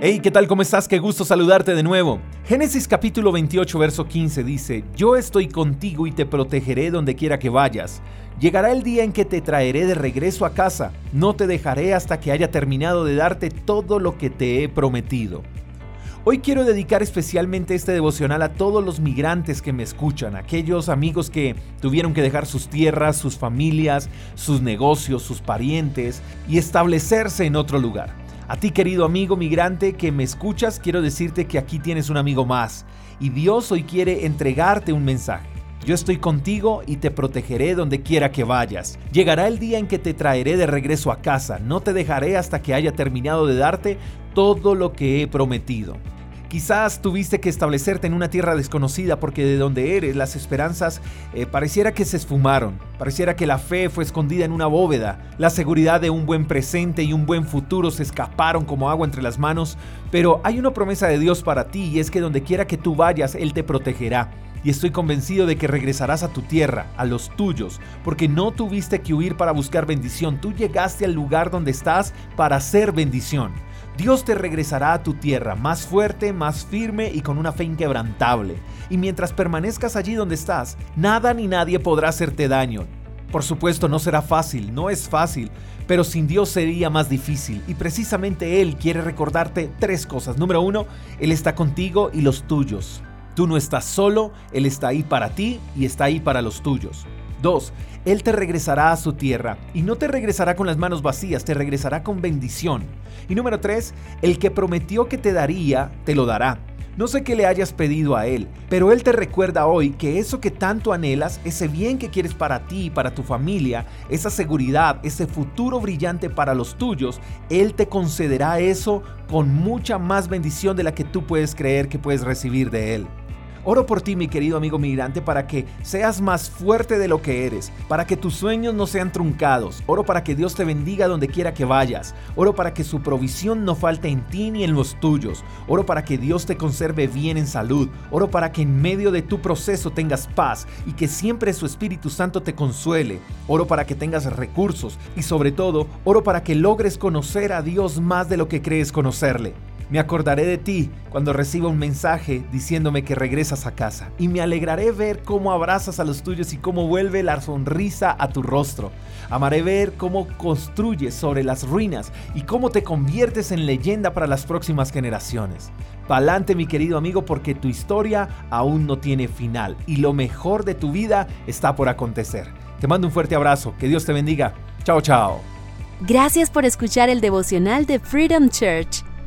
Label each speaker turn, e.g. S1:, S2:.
S1: Hey, ¿qué tal? ¿Cómo estás? Qué gusto saludarte de nuevo. Génesis capítulo 28, verso 15 dice, Yo estoy contigo y te protegeré donde quiera que vayas. Llegará el día en que te traeré de regreso a casa. No te dejaré hasta que haya terminado de darte todo lo que te he prometido. Hoy quiero dedicar especialmente este devocional a todos los migrantes que me escuchan, aquellos amigos que tuvieron que dejar sus tierras, sus familias, sus negocios, sus parientes y establecerse en otro lugar. A ti querido amigo migrante que me escuchas, quiero decirte que aquí tienes un amigo más y Dios hoy quiere entregarte un mensaje. Yo estoy contigo y te protegeré donde quiera que vayas. Llegará el día en que te traeré de regreso a casa. No te dejaré hasta que haya terminado de darte todo lo que he prometido. Quizás tuviste que establecerte en una tierra desconocida porque de donde eres las esperanzas eh, pareciera que se esfumaron, pareciera que la fe fue escondida en una bóveda, la seguridad de un buen presente y un buen futuro se escaparon como agua entre las manos, pero hay una promesa de Dios para ti y es que donde quiera que tú vayas, Él te protegerá. Y estoy convencido de que regresarás a tu tierra, a los tuyos, porque no tuviste que huir para buscar bendición, tú llegaste al lugar donde estás para hacer bendición. Dios te regresará a tu tierra más fuerte, más firme y con una fe inquebrantable. Y mientras permanezcas allí donde estás, nada ni nadie podrá hacerte daño. Por supuesto, no será fácil, no es fácil, pero sin Dios sería más difícil. Y precisamente Él quiere recordarte tres cosas. Número uno, Él está contigo y los tuyos. Tú no estás solo, Él está ahí para ti y está ahí para los tuyos. 2. Él te regresará a su tierra y no te regresará con las manos vacías, te regresará con bendición. Y número 3. El que prometió que te daría, te lo dará. No sé qué le hayas pedido a Él, pero Él te recuerda hoy que eso que tanto anhelas, ese bien que quieres para ti y para tu familia, esa seguridad, ese futuro brillante para los tuyos, Él te concederá eso con mucha más bendición de la que tú puedes creer que puedes recibir de Él. Oro por ti, mi querido amigo migrante, para que seas más fuerte de lo que eres, para que tus sueños no sean truncados. Oro para que Dios te bendiga donde quiera que vayas. Oro para que su provisión no falte en ti ni en los tuyos. Oro para que Dios te conserve bien en salud. Oro para que en medio de tu proceso tengas paz y que siempre su Espíritu Santo te consuele. Oro para que tengas recursos y sobre todo, oro para que logres conocer a Dios más de lo que crees conocerle. Me acordaré de ti cuando reciba un mensaje diciéndome que regresas a casa y me alegraré ver cómo abrazas a los tuyos y cómo vuelve la sonrisa a tu rostro. Amaré ver cómo construyes sobre las ruinas y cómo te conviertes en leyenda para las próximas generaciones. Pa'lante mi querido amigo porque tu historia aún no tiene final y lo mejor de tu vida está por acontecer. Te mando un fuerte abrazo, que Dios te bendiga. Chao, chao.
S2: Gracias por escuchar el devocional de Freedom Church